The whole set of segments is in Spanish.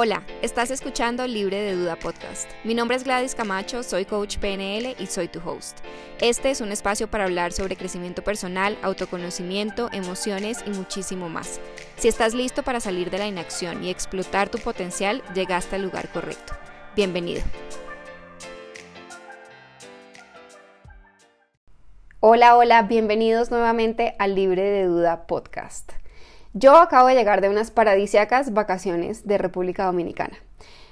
Hola, estás escuchando Libre de Duda Podcast. Mi nombre es Gladys Camacho, soy coach PNL y soy tu host. Este es un espacio para hablar sobre crecimiento personal, autoconocimiento, emociones y muchísimo más. Si estás listo para salir de la inacción y explotar tu potencial, llegaste al lugar correcto. Bienvenido. Hola, hola, bienvenidos nuevamente al Libre de Duda Podcast. Yo acabo de llegar de unas paradisiacas vacaciones de República Dominicana.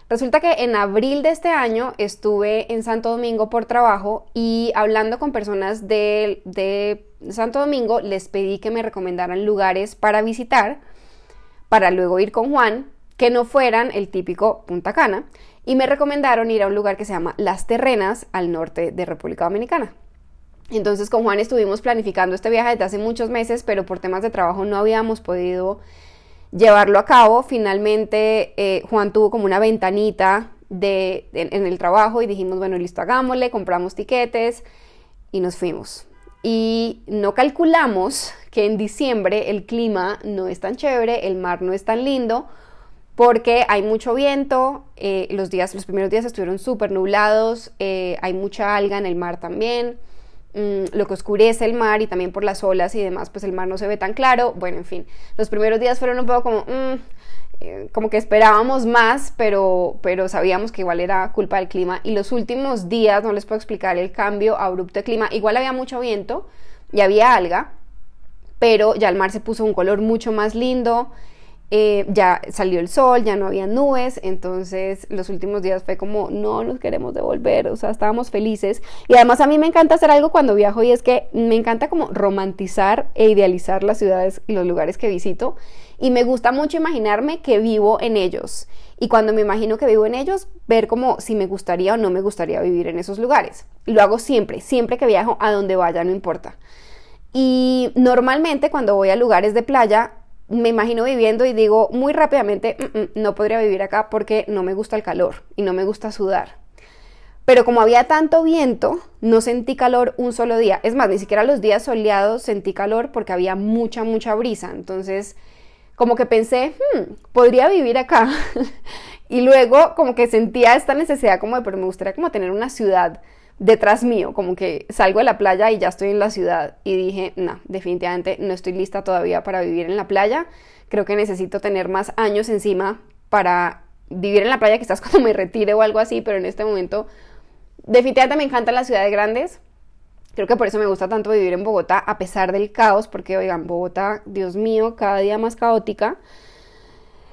Resulta que en abril de este año estuve en Santo Domingo por trabajo y hablando con personas de, de, Santo Domingo les pedí que me recomendaran lugares para visitar para luego ir con Juan que no fueran el típico Punta Cana y me recomendaron ir a un lugar que se llama Las Terrenas al norte de República Dominicana. Entonces con Juan estuvimos planificando este viaje desde hace muchos meses, pero por temas de trabajo no habíamos podido llevarlo a cabo. Finalmente eh, Juan tuvo como una ventanita de, en, el trabajo y dijimos, bueno, listo, hagámosle, compramos tiquetes y nos fuimos. Y no calculamos que en diciembre el clima no es tan chévere, el mar no es tan lindo, porque hay mucho viento, eh, los, días, los primeros días estuvieron súper nublados, eh, hay mucha alga en el mar también. Mm, lo que oscurece el mar y también por las olas y demás, pues el mar no se ve tan claro. Bueno, en fin, los primeros días fueron un poco como, mm, eh, como que esperábamos más, pero, pero sabíamos que igual era culpa del clima. Y los últimos días, no les puedo explicar el cambio abrupto de clima, igual había mucho viento y había alga, pero ya el mar se puso un color mucho más lindo. Eh, ya salió el sol, ya no había nubes, entonces los últimos días fue como, no nos queremos devolver, o sea, estábamos felices. Y además a mí me encanta hacer algo cuando viajo y es que me encanta como romantizar e idealizar las ciudades y los lugares que visito. Y me gusta mucho imaginarme que vivo en ellos. Y cuando me imagino que vivo en ellos, ver como si me gustaría o no me gustaría vivir en esos lugares. Lo hago siempre, siempre que viajo a donde vaya, no importa. Y normalmente cuando voy a lugares de playa, me imagino viviendo y digo muy rápidamente, mm, mm, no podría vivir acá porque no me gusta el calor y no me gusta sudar. Pero como había tanto viento, no sentí calor un solo día. Es más, ni siquiera los días soleados sentí calor porque había mucha, mucha brisa. Entonces, como que pensé, hmm, podría vivir acá. y luego como que sentía esta necesidad como de, pero me gustaría como tener una ciudad detrás mío, como que salgo de la playa y ya estoy en la ciudad y dije, no, definitivamente no estoy lista todavía para vivir en la playa, creo que necesito tener más años encima para vivir en la playa, quizás cuando me retire o algo así, pero en este momento definitivamente me encantan las ciudades grandes, creo que por eso me gusta tanto vivir en Bogotá, a pesar del caos, porque oigan, Bogotá, Dios mío, cada día más caótica.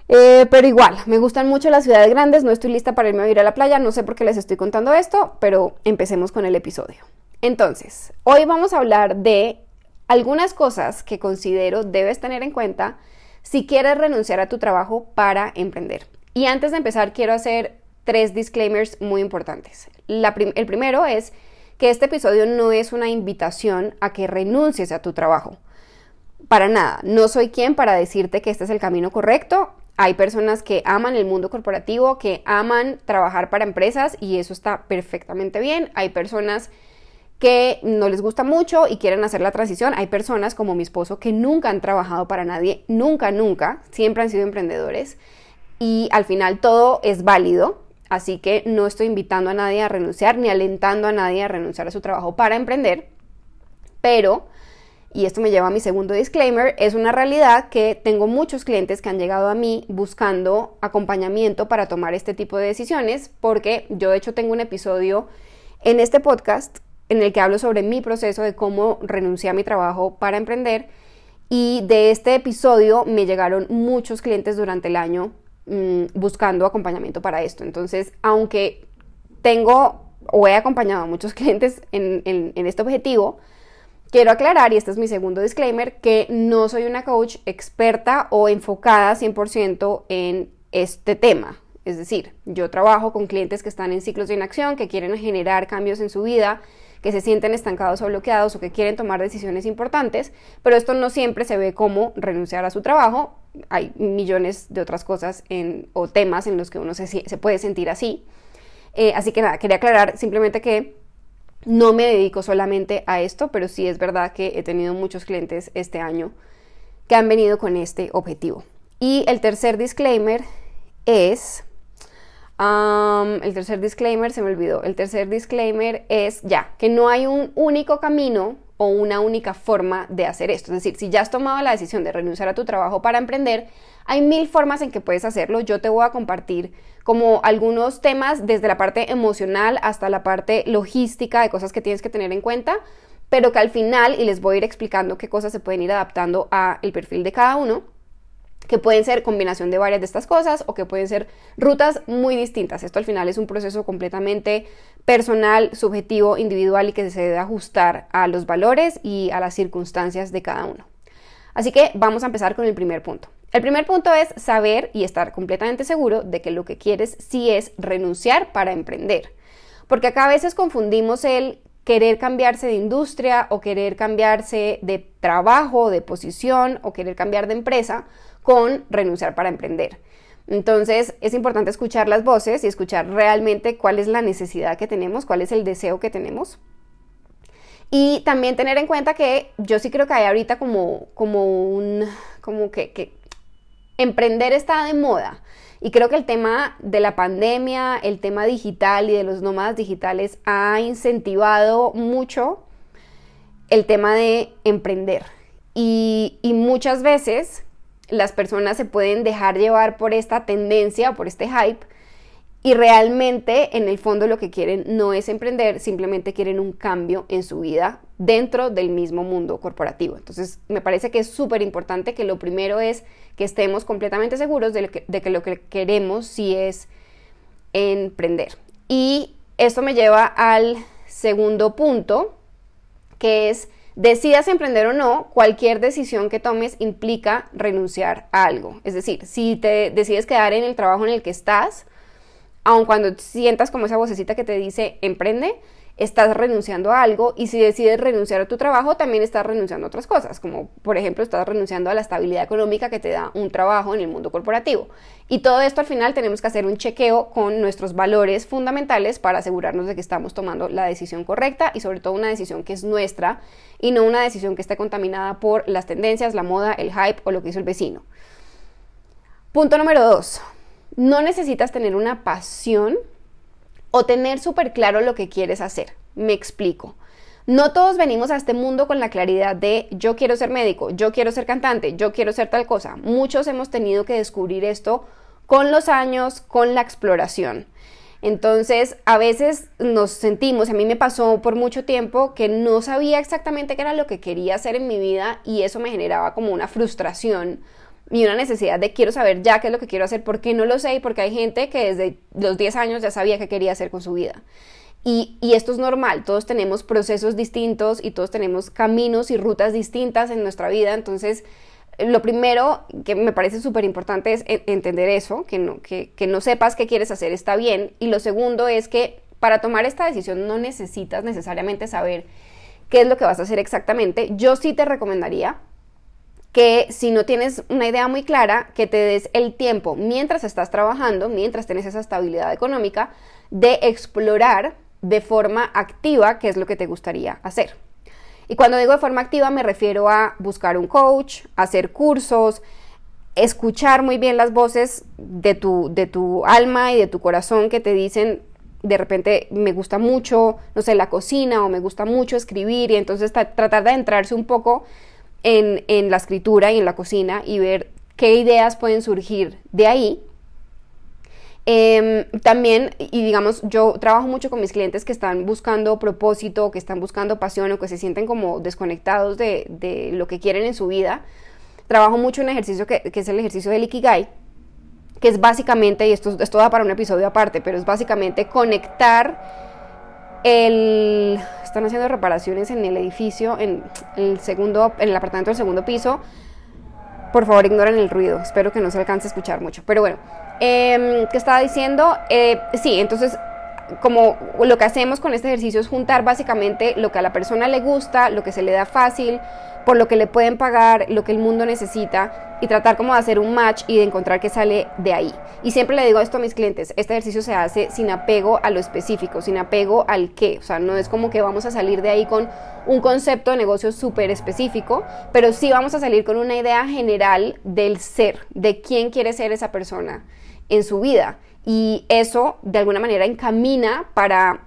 Eh, pero igual, me gustan mucho las ciudades grandes, no estoy lista para irme a vivir a la playa, no sé por qué les estoy contando esto, pero empecemos con el episodio. Entonces, hoy vamos a hablar de algunas cosas que considero debes tener en cuenta si quieres renunciar a tu trabajo para emprender. Y antes de empezar, quiero hacer tres disclaimers muy importantes. el primero es que este episodio no es una invitación a que renuncies a tu trabajo. Para nada, no soy quien para decirte que este es el camino correcto hay personas que aman el mundo corporativo, que aman trabajar para empresas y eso está perfectamente bien. Hay personas que no les gusta mucho y quieren hacer la transición. Hay personas como mi esposo que nunca han trabajado para nadie, nunca, nunca, siempre han sido emprendedores y al final todo es válido. Así que no estoy invitando a nadie a renunciar ni alentando a nadie a renunciar a su trabajo para emprender, pero y esto me lleva a mi segundo disclaimer, es una realidad que tengo muchos clientes que han llegado a mí buscando acompañamiento para tomar este tipo de decisiones, porque yo de hecho tengo un episodio en este podcast en el que hablo sobre mi proceso de cómo renuncié a mi trabajo para emprender. Y de este episodio me llegaron muchos clientes durante el año mm, buscando acompañamiento para esto. Entonces, aunque tengo o he acompañado a muchos clientes en, en este objetivo, Quiero aclarar, y este es mi segundo disclaimer, que no soy una coach experta o enfocada 100% en este tema. Es decir, yo trabajo con clientes que están en ciclos de inacción, que quieren generar cambios en su vida, que se sienten estancados o bloqueados o que quieren tomar decisiones importantes, pero esto no siempre se ve como renunciar a su trabajo. Hay millones de otras cosas o temas en los que uno se, se puede sentir así. Eh, así que nada, quería aclarar simplemente que no me dedico solamente a esto, pero sí es verdad que he tenido muchos clientes este año que han venido con este objetivo. Y el tercer disclaimer es... el tercer disclaimer se me olvidó. El tercer disclaimer es ya, que no hay un único camino o una única forma de hacer esto. Es decir, si ya has tomado la decisión de renunciar a tu trabajo para emprender, hay mil formas en que puedes hacerlo. Yo te voy a compartir como algunos temas desde la parte emocional hasta la parte logística de cosas que tienes que tener en cuenta, pero que al final, y les voy a ir explicando qué cosas se pueden ir adaptando a el perfil de cada uno, que pueden ser combinación de varias de estas cosas o que pueden ser rutas muy distintas. Esto al final es un proceso completamente personal, subjetivo, individual y que se debe ajustar a los valores y a las circunstancias de cada uno. Así que vamos a empezar con el primer punto. El primer punto es saber y estar completamente seguro de que lo que quieres sí es renunciar para emprender. Porque acá a veces confundimos el querer cambiarse de industria o querer cambiarse de trabajo, de posición o querer cambiar de empresa con renunciar para emprender. Entonces es importante escuchar las voces y escuchar realmente cuál es la necesidad que tenemos, cuál es el deseo que tenemos. Y también tener en cuenta que yo sí creo que hay ahorita como, como un, como que, emprender está de moda. Y creo que el tema de la pandemia, el tema digital y de los nómadas digitales ha incentivado mucho el tema de emprender. Y muchas veces las personas se pueden dejar llevar por esta tendencia, por este hype, y realmente en el fondo lo que quieren no es emprender, simplemente quieren un cambio en su vida dentro del mismo mundo corporativo. Entonces me parece que es súper importante que lo primero es que estemos completamente seguros de, que, de que lo que queremos sí es emprender. Y esto me lleva al segundo punto, que es Decidas emprender o no, cualquier decisión que tomes implica renunciar a algo. Es decir, si te decides quedar en el trabajo en el que estás, aun cuando sientas como esa vocecita que te dice emprende, estás renunciando a algo y si decides renunciar a tu trabajo también estás renunciando a otras cosas, como por ejemplo estás renunciando a la estabilidad económica que te da un trabajo en el mundo corporativo. Y todo esto al final tenemos que hacer un chequeo con nuestros valores fundamentales para asegurarnos de que estamos tomando la decisión correcta y sobre todo una decisión que es nuestra y no una decisión que esté contaminada por las tendencias, la moda, el hype o lo que hizo el vecino. Punto número dos. No necesitas tener una pasión o tener súper claro lo que quieres hacer. Me explico. No todos venimos a este mundo con la claridad de yo quiero ser médico, yo quiero ser cantante, yo quiero ser tal cosa. Muchos hemos tenido que descubrir esto con los años, con la exploración. Entonces, a veces nos sentimos, a mí me pasó por mucho tiempo que no sabía exactamente qué era lo que quería hacer en mi vida y eso me generaba como una frustración y una necesidad de quiero saber ya qué es lo que quiero hacer, por qué no lo sé y porque hay gente que desde los 10 años ya sabía qué quería hacer con su vida. Y, y, esto es normal, todos tenemos procesos distintos y todos tenemos caminos y rutas distintas en nuestra vida, entonces lo primero que me parece súper importante es entender eso, que no, que, que no sepas qué quieres hacer está bien, y lo segundo es que para tomar esta decisión no necesitas necesariamente saber qué es lo que vas a hacer exactamente, yo sí te recomendaría que si no tienes una idea muy clara, que te des el tiempo mientras estás trabajando, mientras tienes esa estabilidad económica, de explorar de forma activa qué es lo que te gustaría hacer. Y cuando digo de forma activa me refiero a buscar un coach, hacer cursos, escuchar muy bien las voces de tu, de tu alma y de tu corazón que te dicen de repente me gusta mucho, no sé, la cocina o me gusta mucho escribir y entonces tratar de entrarse un poco en, la escritura y en la cocina y ver qué ideas pueden surgir de ahí. Em, también, y digamos, yo trabajo mucho con mis clientes que están buscando propósito, que están buscando pasión o que se sienten como desconectados de, lo que quieren en su vida. Trabajo mucho en un ejercicio que, es el ejercicio del Ikigai, que es básicamente, y esto, esto da para un episodio aparte, pero es básicamente conectar el, están haciendo reparaciones en el edificio, en el segundo, en el apartamento del segundo piso. Por favor, ignoren el ruido. Espero que no se alcance a escuchar mucho. Pero bueno, eh, ¿qué estaba diciendo? Eh, sí, entonces como lo que hacemos con este ejercicio es juntar básicamente lo que a la persona le gusta, lo que se le da fácil, por lo que le pueden pagar, lo que el mundo necesita y tratar como de hacer un match y de encontrar qué sale de ahí. Y siempre le digo esto a mis clientes, este ejercicio se hace sin apego a lo específico, sin apego al qué, o sea, no es como que vamos a salir de ahí con un concepto de negocio súper específico, pero sí vamos a salir con una idea general del ser, de quién quiere ser esa persona en su vida. Y eso de alguna manera encamina para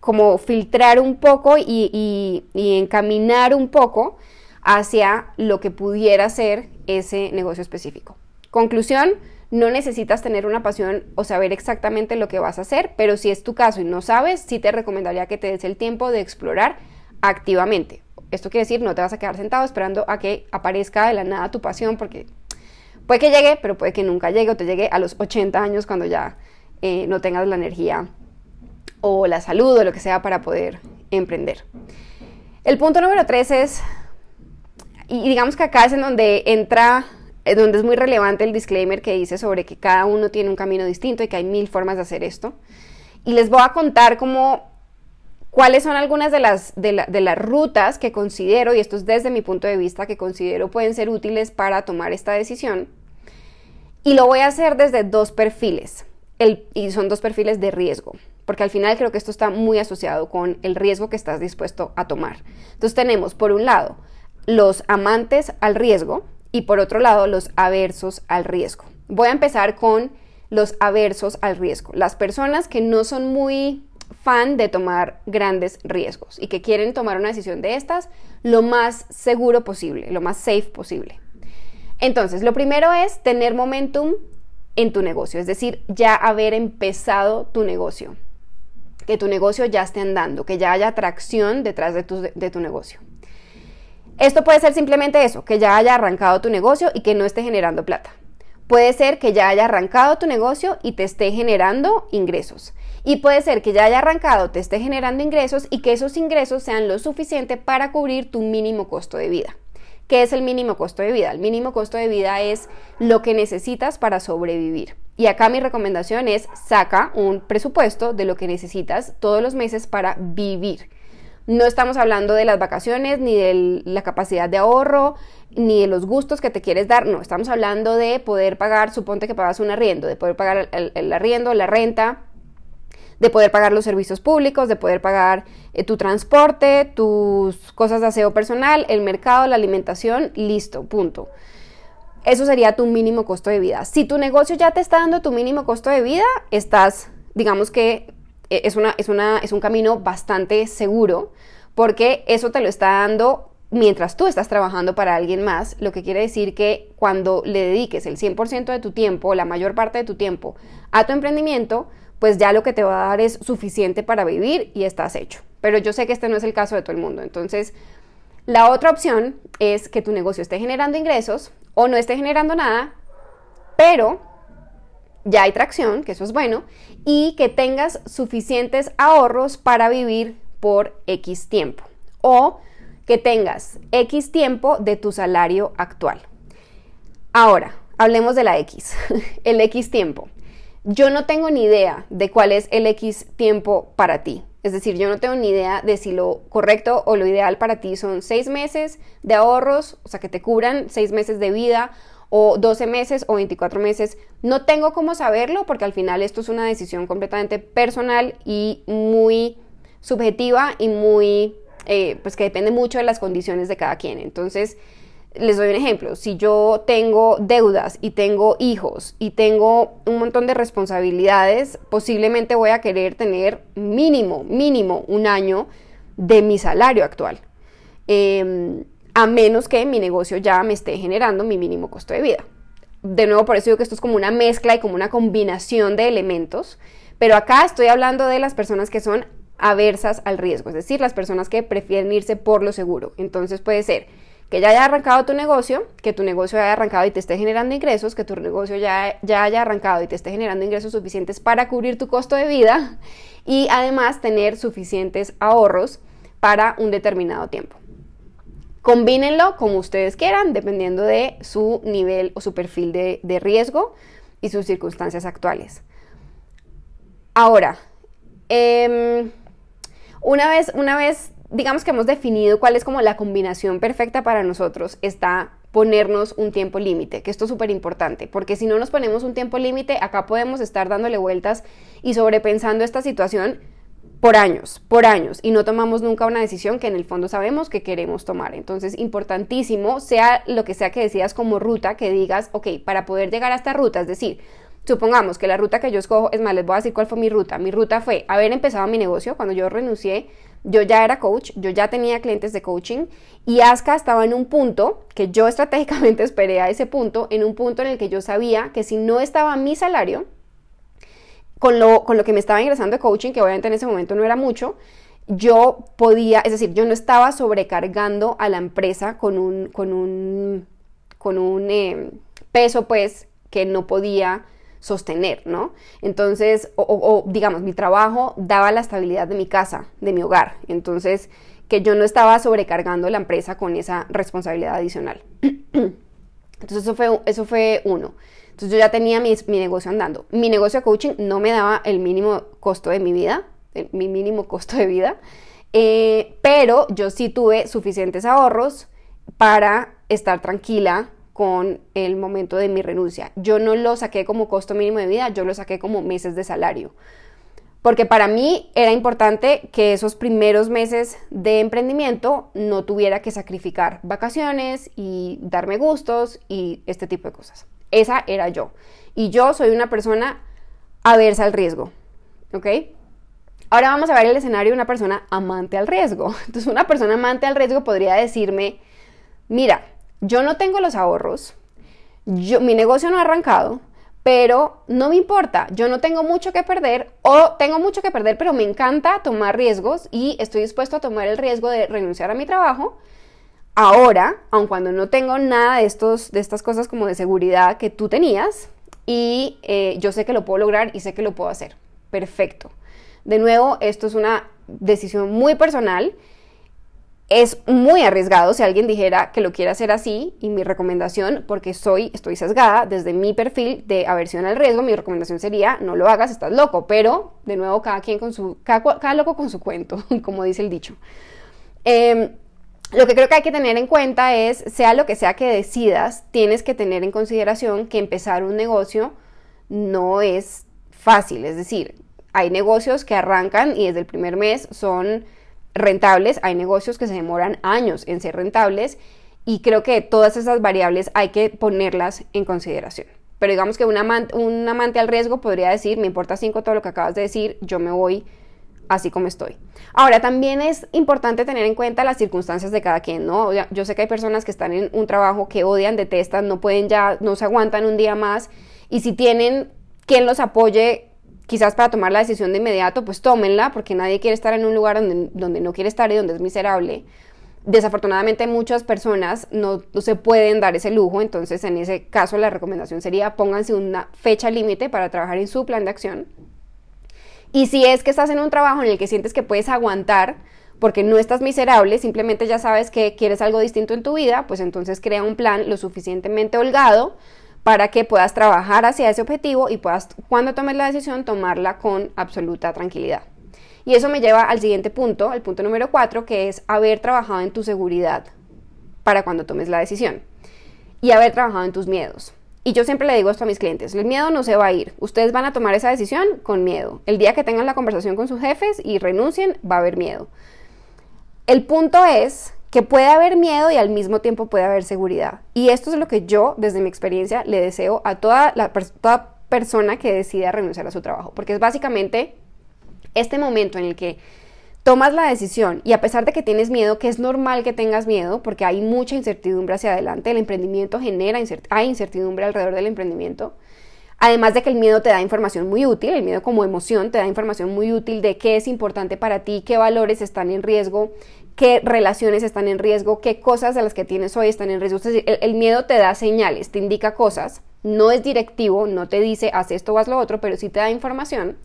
como filtrar un poco y encaminar un poco hacia lo que pudiera ser ese negocio específico. Conclusión, no necesitas tener una pasión o saber exactamente lo que vas a hacer, pero si es tu caso y no sabes, sí te recomendaría que te des el tiempo de explorar activamente. Esto quiere decir, no te vas a quedar sentado esperando a que aparezca de la nada tu pasión, porque puede que llegue, pero puede que nunca llegue o te llegue a los 80 años cuando ya eh, no tengas la energía o la salud o lo que sea para poder emprender. El punto número tres es y digamos que acá es en donde entra, donde es muy relevante el disclaimer que dice sobre que cada uno tiene un camino distinto y que hay mil formas de hacer esto. Y les voy a contar cómo, cuáles son algunas de las, de, las rutas que considero, y esto es desde mi punto de vista, que considero pueden ser útiles para tomar esta decisión. Y lo voy a hacer desde dos perfiles, y son dos perfiles de riesgo porque al final creo que esto está muy asociado con el riesgo que estás dispuesto a tomar. Entonces tenemos, por un lado, los amantes al riesgo y por otro lado los aversos al riesgo. Voy a empezar con los aversos al riesgo, las personas que no son muy fan de tomar grandes riesgos y que quieren tomar una decisión de estas lo más seguro posible, lo más safe posible. Entonces, lo primero es tener momentum en tu negocio, es decir, ya haber empezado tu negocio, que tu negocio ya esté andando, que ya haya atracción detrás de tu, de tu negocio. Esto puede ser simplemente eso, que ya haya arrancado tu negocio y que no esté generando plata. Puede ser que ya haya arrancado tu negocio y te esté generando ingresos. Y puede ser que ya haya arrancado, te esté generando ingresos y que esos ingresos sean lo suficiente para cubrir tu mínimo costo de vida. ¿Qué es el mínimo costo de vida? El mínimo costo de vida es lo que necesitas para sobrevivir. Y acá mi recomendación es saca un presupuesto de lo que necesitas todos los meses para vivir. No estamos hablando de las vacaciones, ni de la capacidad de ahorro, ni de los gustos que te quieres dar. No, estamos hablando de poder pagar, suponte que pagas un arriendo, de poder pagar el, arriendo, la renta, de poder pagar los servicios públicos, de poder pagar eh, tu transporte, tus cosas de aseo personal, el mercado, la alimentación, listo, punto. Eso sería tu mínimo costo de vida. Si tu negocio ya te está dando tu mínimo costo de vida, estás, digamos que es, una, es, una, es un camino bastante seguro porque eso te lo está dando mientras tú estás trabajando para alguien más, lo que quiere decir que cuando le dediques el 100% de tu tiempo, la mayor parte de tu tiempo a tu emprendimiento, pues ya lo que te va a dar es suficiente para vivir y estás hecho. Pero yo sé que este no es el caso de todo el mundo. Entonces, la otra opción es que tu negocio esté generando ingresos o no esté generando nada, pero ya hay tracción, que eso es bueno, y que tengas suficientes ahorros para vivir por X tiempo o que tengas X tiempo de tu salario actual. Ahora, hablemos de la X, el X tiempo. Yo no tengo ni idea de cuál es el X tiempo para ti. Es decir, yo no tengo ni idea de si lo correcto o lo ideal para ti son seis meses de ahorros, o sea, que te cubran seis meses de vida o 12 meses o 24 meses. No tengo cómo saberlo porque al final esto es una decisión completamente personal y muy subjetiva y muy, eh, pues que depende mucho de las condiciones de cada quien. Entonces, les doy un ejemplo. Si yo tengo deudas y tengo hijos y tengo un montón de responsabilidades, posiblemente voy a querer tener mínimo, mínimo un año de mi salario actual. Em, a menos que mi negocio ya me esté generando mi mínimo costo de vida. De nuevo, por eso digo que esto es como una mezcla y como una combinación de elementos, pero acá estoy hablando de las personas que son aversas al riesgo, es decir, las personas que prefieren irse por lo seguro. Entonces puede ser que ya haya arrancado tu negocio, que tu negocio haya arrancado y te esté generando ingresos, que tu negocio ya, ya haya arrancado y te esté generando ingresos suficientes para cubrir tu costo de vida y además tener suficientes ahorros para un determinado tiempo. Combínenlo como ustedes quieran, dependiendo de su nivel o su perfil de, riesgo y sus circunstancias actuales. Ahora, em, una, vez, una vez digamos que hemos definido cuál es como la combinación perfecta para nosotros, está ponernos un tiempo límite, que esto es súper importante, porque si no nos ponemos un tiempo límite, acá podemos estar dándole vueltas y sobrepensando esta situación por años, por años, y no tomamos nunca una decisión que en el fondo sabemos que queremos tomar. Entonces, importantísimo, sea lo que sea que decidas como ruta, que digas, ok, para poder llegar a esta ruta, es decir, supongamos que la ruta que yo escojo, es más, les voy a decir cuál fue mi ruta. Mi ruta fue haber empezado mi negocio, cuando yo renuncié, yo ya era coach, yo ya tenía clientes de coaching y Aska estaba en un punto que yo estratégicamente esperé a ese punto, en un punto en el que yo sabía que si no estaba mi salario, con lo, con lo que me estaba ingresando de coaching, que obviamente en ese momento no era mucho, yo podía, es decir, yo no estaba sobrecargando a la empresa con un, con un, con un eh, peso pues que no podía sostener, ¿no? Entonces, o, digamos, mi trabajo daba la estabilidad de mi casa, de mi hogar. Entonces, que yo no estaba sobrecargando la empresa con esa responsabilidad adicional. Entonces, eso fue, eso fue uno. Entonces yo ya tenía mi, negocio andando. Mi negocio de coaching no me daba el mínimo costo de mi vida, mi mínimo costo de vida, eh, pero yo sí tuve suficientes ahorros para estar tranquila con el momento de mi renuncia. Yo no lo saqué como costo mínimo de vida, yo lo saqué como meses de salario. Porque para mí era importante que esos primeros meses de emprendimiento no tuviera que sacrificar vacaciones y darme gustos y este tipo de cosas. Esa era yo. Y yo soy una persona aversa al riesgo. ¿Ok? Ahora vamos a ver el escenario de una persona amante al riesgo. Entonces, una persona amante al riesgo podría decirme, mira, yo no tengo los ahorros, mi negocio no ha arrancado, pero no me importa, yo no tengo mucho que perder o tengo mucho que perder, pero me encanta tomar riesgos y estoy dispuesto a tomar el riesgo de renunciar a mi trabajo ahora, aun cuando no tengo nada de, estos, de estas cosas como de seguridad que tú tenías, y eh, yo sé que lo puedo lograr y sé que lo puedo hacer. Perfecto. De nuevo, esto es una decisión muy personal. Es muy arriesgado si alguien dijera que lo quiere hacer así y mi recomendación, porque soy, estoy sesgada desde mi perfil de aversión al riesgo, mi recomendación sería no lo hagas, estás loco, pero de nuevo cada quien con su, cada, loco con su cuento, como dice el dicho. Em, lo que creo que hay que tener en cuenta es, sea lo que sea que decidas, tienes que tener en consideración que empezar un negocio no es fácil. Es decir, hay negocios que arrancan y desde el primer mes son rentables, hay negocios que se demoran años en ser rentables y creo que todas esas variables hay que ponerlas en consideración. Pero digamos que un amante, un amante al riesgo podría decir, me importa cinco todo lo que acabas de decir, yo me voy así como estoy. Ahora, también es importante tener en cuenta las circunstancias de cada quien, ¿no? Yo sé que hay personas que están en un trabajo que odian, detestan, no pueden ya, no se aguantan un día más, y si tienen quien los apoye quizás para tomar la decisión de inmediato, pues tómenla, porque nadie quiere estar en un lugar donde, donde no quiere estar y donde es miserable. Desafortunadamente muchas personas no, no, se pueden dar ese lujo, entonces en ese caso la recomendación sería pónganse una fecha límite para trabajar en su plan de acción y si es que estás en un trabajo en el que sientes que puedes aguantar, porque no estás miserable, simplemente ya sabes que quieres algo distinto en tu vida, pues entonces crea un plan lo suficientemente holgado para que puedas trabajar hacia ese objetivo y puedas, cuando tomes la decisión, tomarla con absoluta tranquilidad. Y eso me lleva al siguiente punto, el punto número cuatro, que es haber trabajado en tu seguridad para cuando tomes la decisión y haber trabajado en tus miedos. Y yo siempre le digo esto a mis clientes, el miedo no se va a ir, ustedes van a tomar esa decisión con miedo. El día que tengan la conversación con sus jefes y renuncien, va a haber miedo. El punto es que puede haber miedo y al mismo tiempo puede haber seguridad. Y esto es lo que yo, desde mi experiencia, le deseo a toda, la, persona que decida renunciar a su trabajo, porque es básicamente este momento en el que tomas la decisión y a pesar de que tienes miedo, que es normal que tengas miedo porque hay mucha incertidumbre hacia adelante, el emprendimiento genera hay incertidumbre alrededor del emprendimiento. Además de que el miedo te da información muy útil, el miedo como emoción te da información muy útil de qué es importante para ti, qué valores están en riesgo, qué relaciones están en riesgo, qué cosas de las que tienes hoy están en riesgo. Es decir, el, miedo te da señales, te indica cosas, no es directivo, no te dice haz esto o haz lo otro, pero sí te da información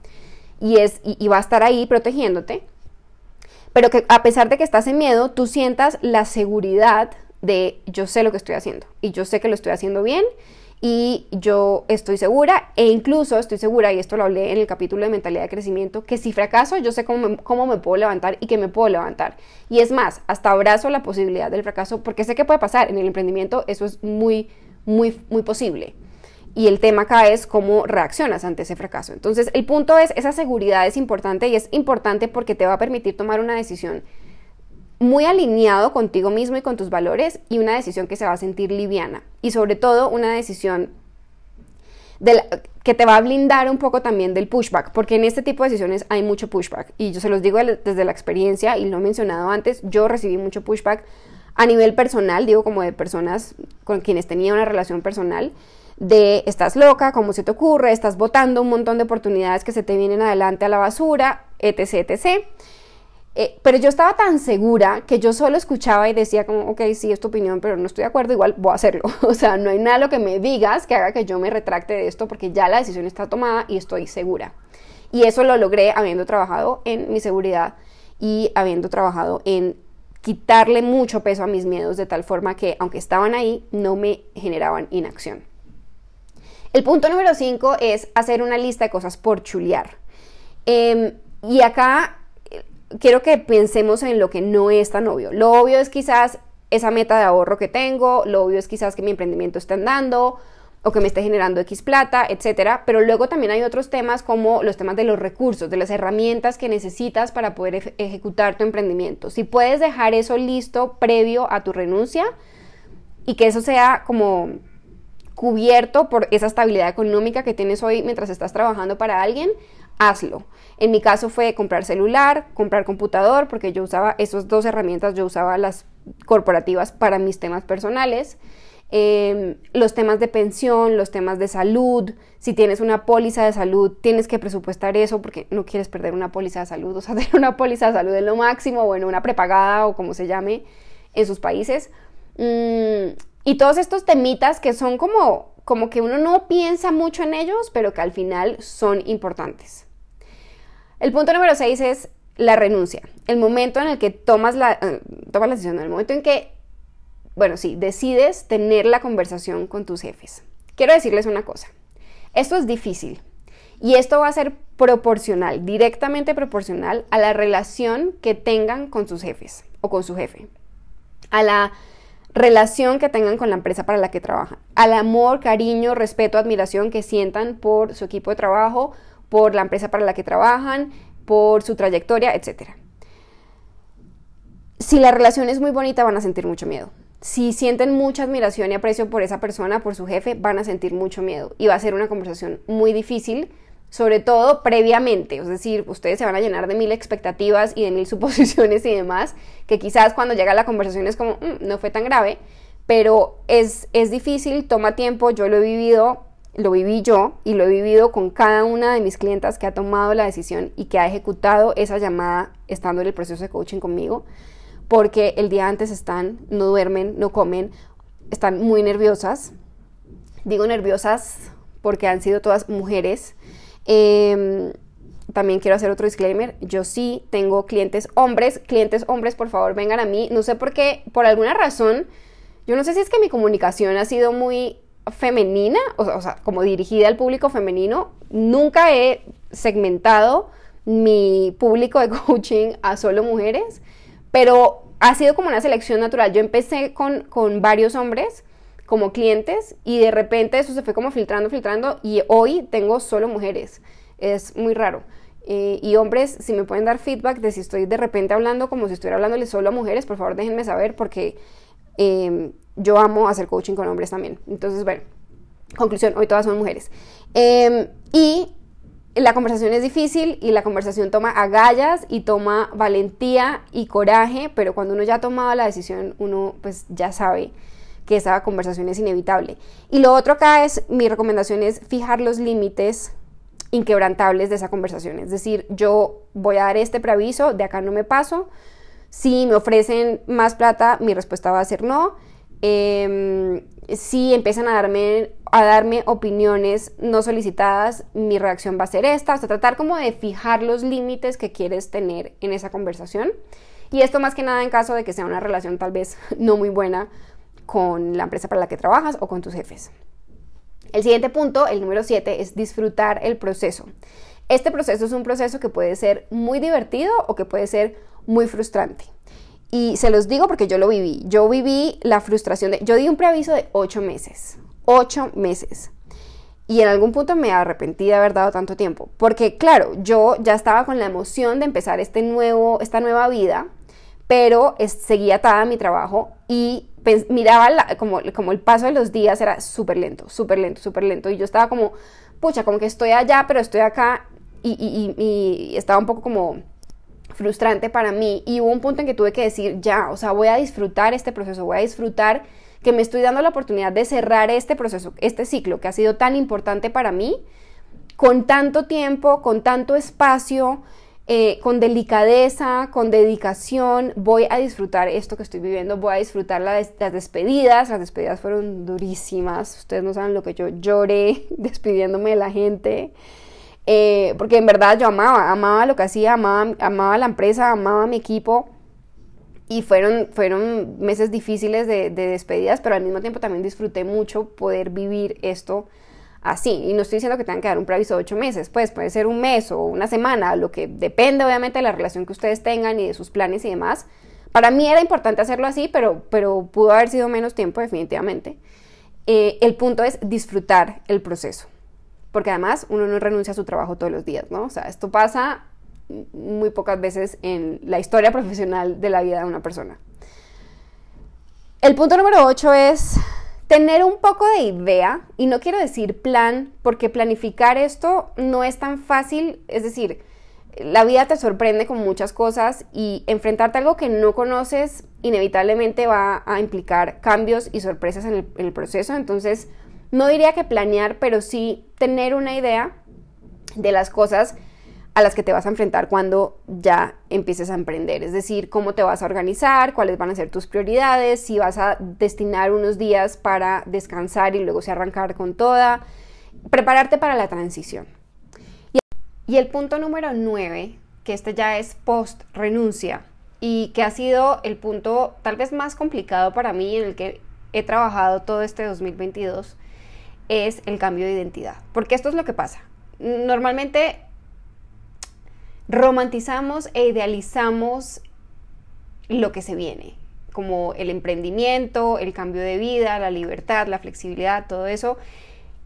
y, es, y va a estar ahí protegiéndote pero que a pesar de que estás en miedo, tú sientas la seguridad de yo sé lo que estoy haciendo y yo sé que lo estoy haciendo bien y yo estoy segura e incluso estoy segura, y esto lo hablé en el capítulo de mentalidad de crecimiento, que si fracaso yo sé cómo me, cómo me puedo levantar y que me puedo levantar. Y es más, hasta abrazo la posibilidad del fracaso porque sé que puede pasar en el emprendimiento, eso es muy, muy, muy posible. Y el tema acá es cómo reaccionas ante ese fracaso. Entonces, el punto es, esa seguridad es importante y es importante porque te va a permitir tomar una decisión muy alineado contigo mismo y con tus valores y una decisión que se va a sentir liviana y sobre todo una decisión que te va a blindar un poco también del pushback, porque en este tipo de decisiones hay mucho pushback y yo se los digo desde la experiencia y lo he mencionado antes, yo recibí mucho pushback a nivel personal, digo como de personas con quienes tenía una relación personal, de estás loca, cómo se te ocurre, estás botando un montón de oportunidades que se te vienen adelante a la basura, etc, etc. Eh, pero yo estaba tan segura que yo solo escuchaba y decía como, ok, sí, es tu opinión, pero no estoy de acuerdo, igual voy a hacerlo. o sea, no hay nada lo que me digas que haga que yo me retracte de esto porque ya la decisión está tomada y estoy segura. Y eso lo logré habiendo trabajado en mi seguridad y habiendo trabajado en quitarle mucho peso a mis miedos de tal forma que, aunque estaban ahí, no me generaban inacción. El punto número 5 es hacer una lista de cosas por chulear. Em, y acá quiero que pensemos en lo que no es tan obvio. Lo obvio es quizás esa meta de ahorro que tengo, lo obvio es quizás que mi emprendimiento esté andando o que me esté generando X plata, etcétera, pero luego también hay otros temas como los temas de los recursos, de las herramientas que necesitas para poder ejecutar tu emprendimiento. Si puedes dejar eso listo previo a tu renuncia y que eso sea como cubierto por esa estabilidad económica que tienes hoy mientras estás trabajando para alguien, hazlo. En mi caso fue comprar celular, comprar computador, porque yo usaba esas dos herramientas, yo usaba las corporativas para mis temas personales. Em, los temas de pensión, los temas de salud, si tienes una póliza de salud, tienes que presupuestar eso porque no quieres perder una póliza de salud, o sea, tener una póliza de salud es lo máximo, bueno, una prepagada o como se llame en sus países. Mm, y todos estos temitas que son como, como que uno no piensa mucho en ellos, pero que al final son importantes. El punto número 6 es la renuncia. El momento en el que tomas la, eh, tomas la decisión, el momento en que, bueno, sí, decides tener la conversación con tus jefes. Quiero decirles una cosa. Esto es difícil y esto va a ser proporcional, directamente proporcional a la relación que tengan con sus jefes o con su jefe. A la relación que tengan con la empresa para la que trabajan, al amor, cariño, respeto, admiración que sientan por su equipo de trabajo, por la empresa para la que trabajan, por su trayectoria, etc. Si la relación es muy bonita, van a sentir mucho miedo. Si sienten mucha admiración y aprecio por esa persona, por su jefe, van a sentir mucho miedo. Y va a ser una conversación muy difícil, sobre todo previamente. Es decir, ustedes se van a llenar de mil expectativas y de mil suposiciones y demás, que quizás cuando llega la conversación es como, mm, no fue tan grave, pero es, es difícil, toma tiempo, yo lo he vivido lo viví yo y lo he vivido con cada una de mis clientas que ha tomado la decisión y que ha ejecutado esa llamada estando en el proceso de coaching conmigo, porque el día antes están, no duermen, no comen, están muy nerviosas. Digo nerviosas porque han sido todas mujeres. Em, también quiero hacer otro disclaimer. Yo sí tengo clientes hombres. Clientes hombres, por favor, vengan a mí. No sé por qué, por alguna razón, yo no sé si es que mi comunicación ha sido muy femenina, o, sea, como dirigida al público femenino, nunca he segmentado mi público de coaching a solo mujeres, pero ha sido como una selección natural. Yo empecé con, con varios hombres como clientes y de repente eso se fue como filtrando, filtrando y hoy tengo solo mujeres. Es muy raro. Eh, y hombres, si me pueden dar feedback de si estoy de repente hablando como si estuviera hablándole solo a mujeres, por favor déjenme saber porque eh, yo amo hacer coaching con hombres también. Entonces, bueno, conclusión, hoy todas son mujeres. Em, y la conversación es difícil y la conversación toma agallas y toma valentía y coraje, pero cuando uno ya ha tomado la decisión, uno pues ya sabe que esa conversación es inevitable. Y lo otro acá es, mi recomendación es fijar los límites inquebrantables de esa conversación. Es decir, yo voy a dar este preaviso, de acá no me paso. Si me ofrecen más plata, mi respuesta va a ser no. Em, si empiezan a darme, a darme opiniones no solicitadas, mi reacción va a ser esta, o sea, tratar como de fijar los límites que quieres tener en esa conversación. Y esto más que nada en caso de que sea una relación tal vez no muy buena con la empresa para la que trabajas o con tus jefes. El siguiente punto, el número 7, es disfrutar el proceso. Este proceso es un proceso que puede ser muy divertido o que puede ser muy frustrante. Y se los digo porque yo lo viví. Yo viví la frustración de... Yo di un preaviso de ocho meses. Ocho meses. Y en algún punto me arrepentí de haber dado tanto tiempo. Porque claro, yo ya estaba con la emoción de empezar este nuevo, esta nueva vida, pero seguía atada a mi trabajo y miraba como, como el paso de los días era súper lento, súper lento, súper lento. Y yo estaba como, pucha, como que estoy allá, pero estoy acá. y estaba un poco como frustrante para mí y hubo un punto en que tuve que decir, ya, o sea, voy a disfrutar este proceso, voy a disfrutar que me estoy dando la oportunidad de cerrar este proceso, este ciclo que ha sido tan importante para mí, con tanto tiempo, con tanto espacio, eh, con delicadeza, con dedicación, voy a disfrutar esto que estoy viviendo, voy a disfrutar las despedidas, las despedidas fueron durísimas, ustedes no saben lo que yo lloré despidiéndome de la gente. Eh, porque en verdad yo amaba, amaba lo que hacía, amaba, amaba la empresa, amaba mi equipo. Y fueron, fueron meses difíciles de, despedidas, pero al mismo tiempo también disfruté mucho poder vivir esto así. Y no estoy diciendo que tengan que dar un preaviso de ocho meses, pues puede ser un mes o una semana, lo que depende obviamente de la relación que ustedes tengan y de sus planes y demás. Para mí era importante hacerlo así, pero, pero pudo haber sido menos tiempo definitivamente. Eh, el punto es disfrutar el proceso porque además uno no renuncia a su trabajo todos los días, ¿no? O sea, esto pasa muy pocas veces en la historia profesional de la vida de una persona. El punto número 8 es tener un poco de idea, y no quiero decir plan, porque planificar esto no es tan fácil, es decir, la vida te sorprende con muchas cosas y enfrentarte a algo que no conoces inevitablemente va a implicar cambios y sorpresas en el, en el proceso, entonces no diría que planear, pero sí tener una idea de las cosas a las que te vas a enfrentar cuando ya empieces a emprender. Es decir, cómo te vas a organizar, cuáles van a ser tus prioridades, si vas a destinar unos días para descansar y luego se arrancar con toda, prepararte para la transición. Y el punto número 9, que este ya es post renuncia y que ha sido el punto tal vez más complicado para mí en el que he trabajado todo este 2022, es el cambio de identidad. Porque esto es lo que pasa. Normalmente romantizamos e idealizamos lo que se viene, como el emprendimiento, el cambio de vida, la libertad, la flexibilidad, todo eso.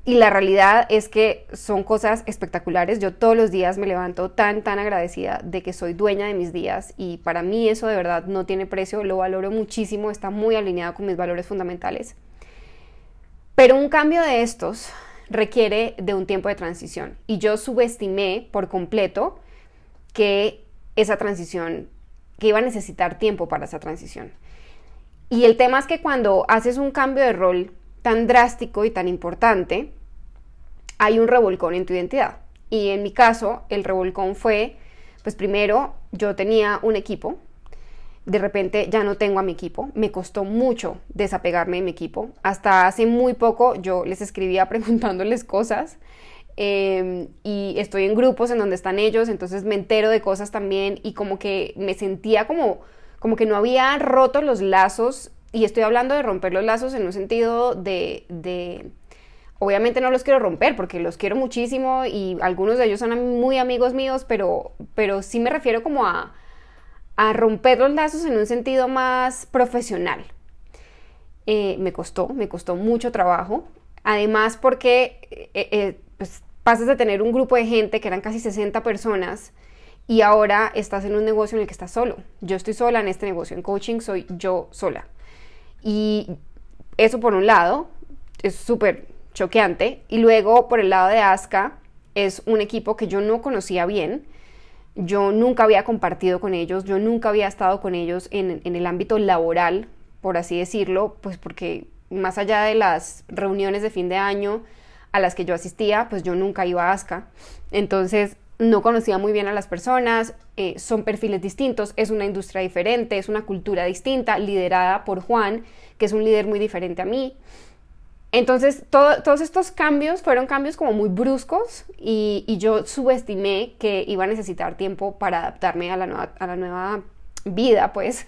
Y la realidad es que son cosas espectaculares. Yo todos los días me levanto tan, tan agradecida de que soy dueña de mis días y para mí eso de verdad no tiene precio, lo valoro muchísimo, está muy alineado con mis valores fundamentales. Pero un cambio de estos requiere de un tiempo de transición y yo subestimé por completo que esa transición, que iba a necesitar tiempo para esa transición. Y el tema es que cuando haces un cambio de rol tan drástico y tan importante, hay un revolcón en tu identidad. Y en mi caso, el revolcón fue, pues primero, yo tenía un equipo, de repente ya no tengo a mi equipo. Me costó mucho desapegarme de mi equipo. Hasta hace muy poco yo les escribía preguntándoles cosas em, y estoy en grupos en donde están ellos, entonces me entero de cosas también y como que me sentía como, como que no había roto los lazos y estoy hablando de romper los lazos en un sentido de, de obviamente no los quiero romper porque los quiero muchísimo y algunos de ellos son muy amigos míos, pero, pero sí me refiero como a a romper los lazos en un sentido más profesional. Eh, me costó, me costó mucho trabajo. Además porque eh, eh, pues, pasas de tener un grupo de gente que eran casi 60 personas y ahora estás en un negocio en el que estás solo. Yo estoy sola en este negocio, en coaching soy yo sola. Y eso por un lado es súper choqueante. Y luego por el lado de Aska es un equipo que yo no conocía bien yo nunca había compartido con ellos, yo nunca había estado con ellos en, el ámbito laboral, por así decirlo, pues porque más allá de las reuniones de fin de año a las que yo asistía, pues yo nunca iba a ASCA. Entonces no conocía muy bien a las personas, eh, son perfiles distintos, es una industria diferente, es una cultura distinta, liderada por Juan, que es un líder muy diferente a mí. Entonces, todos estos cambios fueron cambios como muy bruscos y, yo subestimé que iba a necesitar tiempo para adaptarme a la nueva, a la nueva vida, pues.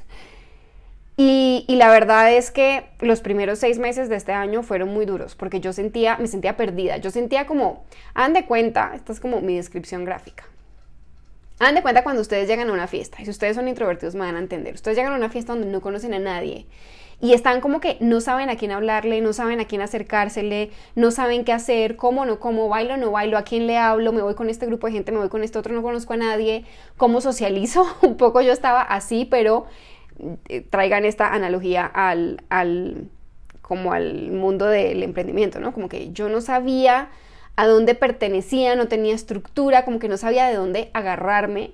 Y, la verdad es que los primeros seis meses de este año fueron muy duros porque yo sentía, me sentía perdida. Yo sentía como, hagan de cuenta, esta es como mi descripción gráfica. Hagan de cuenta cuando ustedes llegan a una fiesta, y si ustedes son introvertidos me van a entender. Ustedes llegan a una fiesta donde no conocen a nadie y están como que no saben a quién hablarle, no saben a quién acercársele, no saben qué hacer, cómo no, cómo bailo, no bailo, a quién le hablo, me voy con este grupo de gente, me voy con este otro, no conozco a nadie, cómo socializo. Un poco yo estaba así, pero traigan esta analogía al, al, como al mundo del emprendimiento, ¿no? Como que yo no sabía a dónde pertenecía, no tenía estructura, como que no sabía de dónde agarrarme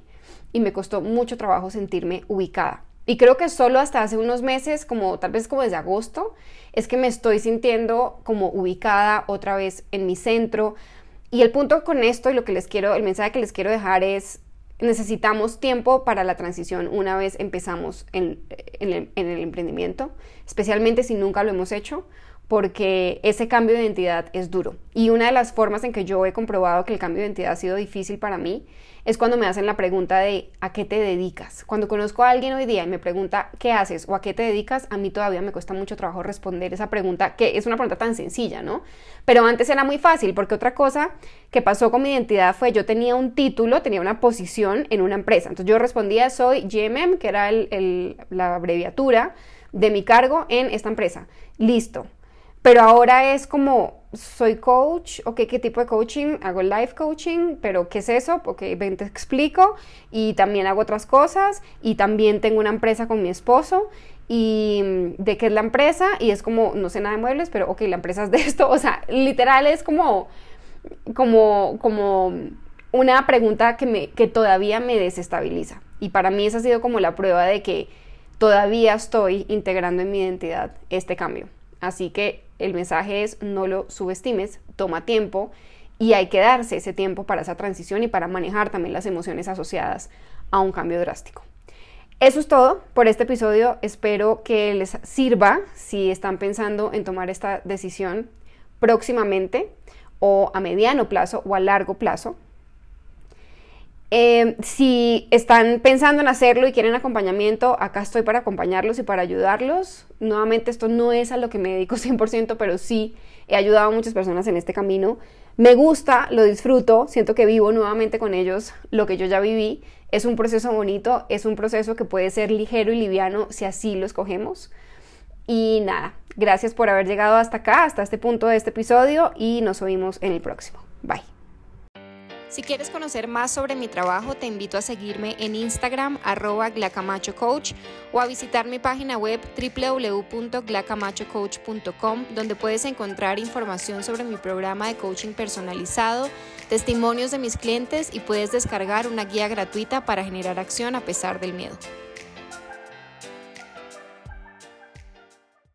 y me costó mucho trabajo sentirme ubicada. Y creo que solo hasta hace unos meses, como tal vez como desde agosto, es que me estoy sintiendo como ubicada otra vez en mi centro. Y el punto con esto y lo que les quiero, el mensaje que les quiero dejar es necesitamos tiempo para la transición una vez empezamos en, el, emprendimiento, especialmente si nunca lo hemos hecho, porque ese cambio de identidad es duro. Y una de las formas en que yo he comprobado que el cambio de identidad ha sido difícil para mí es cuando me hacen la pregunta de ¿a qué te dedicas? Cuando conozco a alguien hoy día y me pregunta ¿qué haces? o ¿a qué te dedicas? A mí todavía me cuesta mucho trabajo responder esa pregunta, que es una pregunta tan sencilla, ¿no? Pero antes era muy fácil, porque otra cosa que pasó con mi identidad fue yo tenía un título, tenía una posición en una empresa. Entonces yo respondía soy GMM, que era la abreviatura de mi cargo en esta empresa. Listo. Pero ahora es como soy coach, ok, ¿qué tipo de coaching? Hago life coaching, pero ¿qué es eso? Ok, ven, te explico. Y también hago otras cosas. Y también tengo una empresa con mi esposo. ¿Y mm, de qué es la empresa? Y es como, no sé nada de muebles, pero ok, la empresa es de esto. O sea, literal es como, como, como una pregunta que, me, que todavía me desestabiliza. Y para mí esa ha sido como la prueba de que todavía estoy integrando en mi identidad este cambio. Así que el mensaje es no lo subestimes, toma tiempo y hay que darse ese tiempo para esa transición y para manejar también las emociones asociadas a un cambio drástico. Eso es todo por este episodio. Espero que les sirva si están pensando en tomar esta decisión próximamente o a mediano plazo o a largo plazo. Eh, si están pensando en hacerlo y quieren acompañamiento, acá estoy para acompañarlos y para ayudarlos. Nuevamente, esto no es a lo que me dedico 100%, pero sí he ayudado a muchas personas en este camino. Me gusta, lo disfruto, siento que vivo nuevamente con ellos lo que yo ya viví. Es un proceso bonito, es un proceso que puede ser ligero y liviano si así lo escogemos. Y nada, gracias por haber llegado hasta acá, hasta este punto de este episodio y nos oímos en el próximo. Bye. Si quieres conocer más sobre mi trabajo, te invito a seguirme en Instagram arroba glacamachocoach o a visitar mi página web www.glacamachocoach.com donde puedes encontrar información sobre mi programa de coaching personalizado, testimonios de mis clientes y puedes descargar una guía gratuita para generar acción a pesar del miedo.